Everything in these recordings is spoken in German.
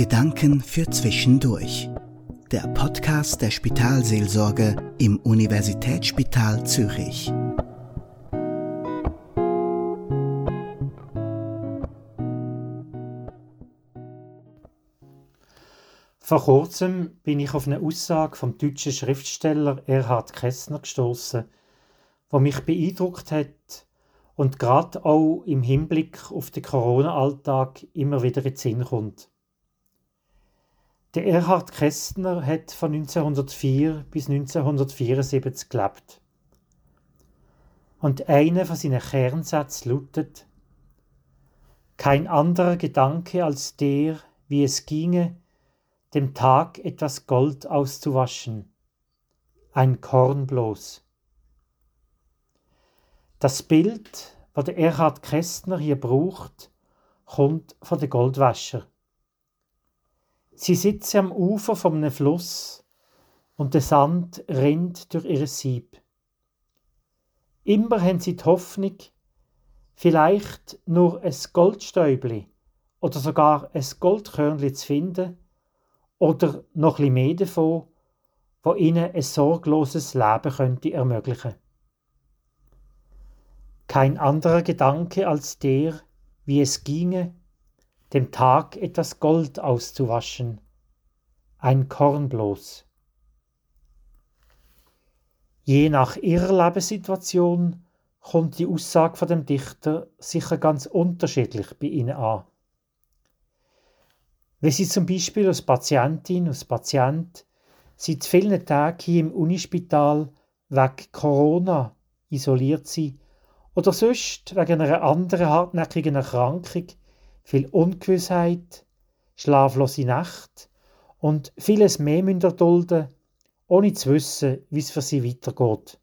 Gedanken für Zwischendurch. Der Podcast der Spitalseelsorge im Universitätsspital Zürich. Vor kurzem bin ich auf eine Aussage vom deutschen Schriftsteller Erhard Kästner gestoßen, wo mich beeindruckt hat und gerade auch im Hinblick auf den Corona-Alltag immer wieder in den Sinn kommt. Der Erhard Kästner hat von 1904 bis 1974 gelebt. Und einer von seinen Kernsätzen lautet: Kein anderer Gedanke als der, wie es ginge, dem Tag etwas Gold auszuwaschen. Ein Korn bloß. Das Bild, das der Erhard Kästner hier braucht, kommt von den Goldwäscher. Sie sitzen am Ufer von einem Fluss und der Sand rinnt durch ihr Sieb. Immer haben sie die Hoffnung, vielleicht nur ein Goldstäubli oder sogar ein Goldkörnli zu finden, oder noch etwas mehr davon, wo ihnen ein sorgloses Leben könnte ermöglichen. Kein anderer Gedanke als der, wie es ginge, dem Tag etwas Gold auszuwaschen, ein Korn bloß. Je nach ihrer Lebenssituation kommt die Aussage von dem Dichter sicher ganz unterschiedlich bei ihnen an. Wenn Sie zum Beispiel als Patientin, als Patient seit vielen Tagen hier im Unispital wegen Corona isoliert sind oder sonst wegen einer anderen hartnäckigen Erkrankung, viel Ungewissheit, schlaflose Nacht und vieles mehr müssen erdulden, ohne zu wissen, wie es für sie weitergeht.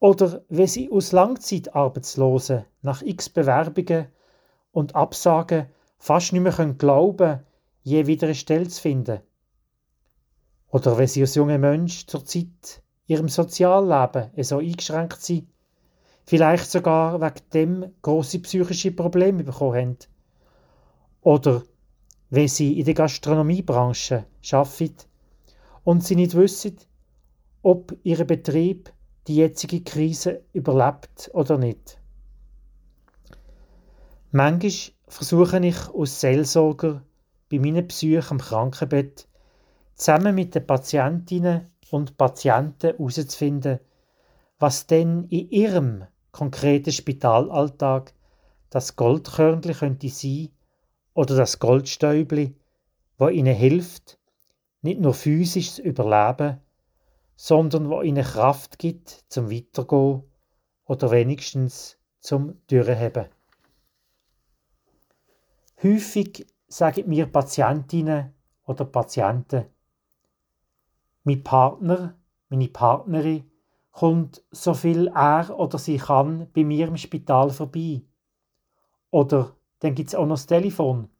Oder wenn sie aus Langzeitarbeitslosen nach x Bewerbungen und Absagen fast nicht mehr glauben können, je wieder eine Stelle zu finden. Oder wenn sie als junger Mensch zur Zeit ihrem Sozialleben so eingeschränkt sind, vielleicht sogar wegen dem große psychische Probleme bekommen haben. Oder wenn sie in der Gastronomiebranche arbeiten und sie nicht wissen, ob ihr Betrieb die jetzige Krise überlebt oder nicht. Manchmal versuche ich als Seelsorger bei meinen Besuchen am Krankenbett zusammen mit den Patientinnen und Patienten herauszufinden, was denn in ihrem konkreten Spitalalltag das Goldkörnchen könnte sein oder das Goldstäubli, wo ihnen hilft, nicht nur physisch zu überleben, sondern wo ihnen Kraft gibt zum Weitergehen oder wenigstens zum Durchheben. Häufig sagen mir Patientinnen oder Patienten, mein Partner, meine Partnerin kommt so viel er oder sie kann bei mir im Spital vorbei. Oder dann gibt es auch noch das Telefon.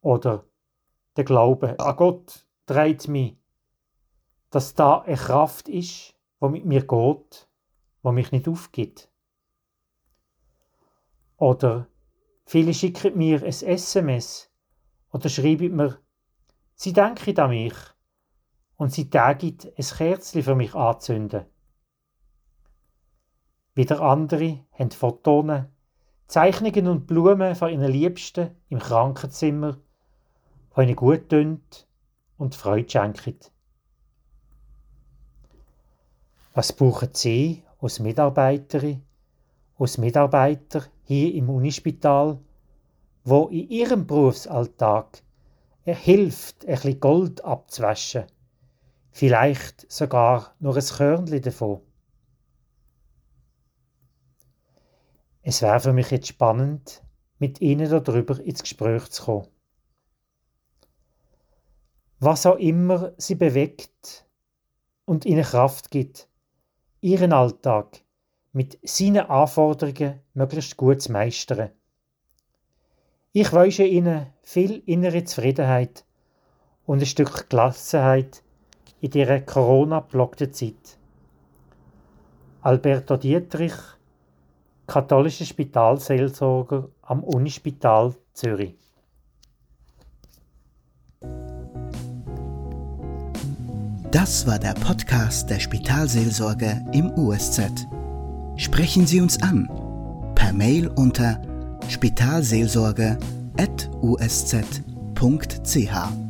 Oder der Glaube an Gott dreht mich, dass da eine Kraft ist, die mit mir geht, die mich nicht aufgibt. Oder Viele schicken mir ein SMS oder schreiben mir, sie denken an mich und sie tagen ein Kerzchen für mich anzünden. Wieder andere haben Fotos, Zeichnungen und Blumen von ihren Liebsten im Krankenzimmer, die ihnen gut tun und Freude schenken. Was brauchen Sie als Mitarbeiterin, als Mitarbeiter hier im Unispital, wo in ihrem Berufsalltag er hilft, ein Gold abzuwaschen. Vielleicht sogar nur ein Körnchen davon. Es wäre für mich jetzt spannend, mit Ihnen darüber ins Gespräch zu kommen. Was auch immer Sie bewegt und Ihnen Kraft gibt, Ihren Alltag mit seinen Anforderungen möglichst gut zu meistern. Ich wünsche Ihnen viel innere Zufriedenheit und ein Stück Gelassenheit in dieser Corona-blockten Zeit. Alberto Dietrich, katholische Spitalseelsorger am Unispital Zürich. Das war der Podcast der Spitalseelsorge im USZ. Sprechen Sie uns an per Mail unter spitalseelsorge.usz.ch.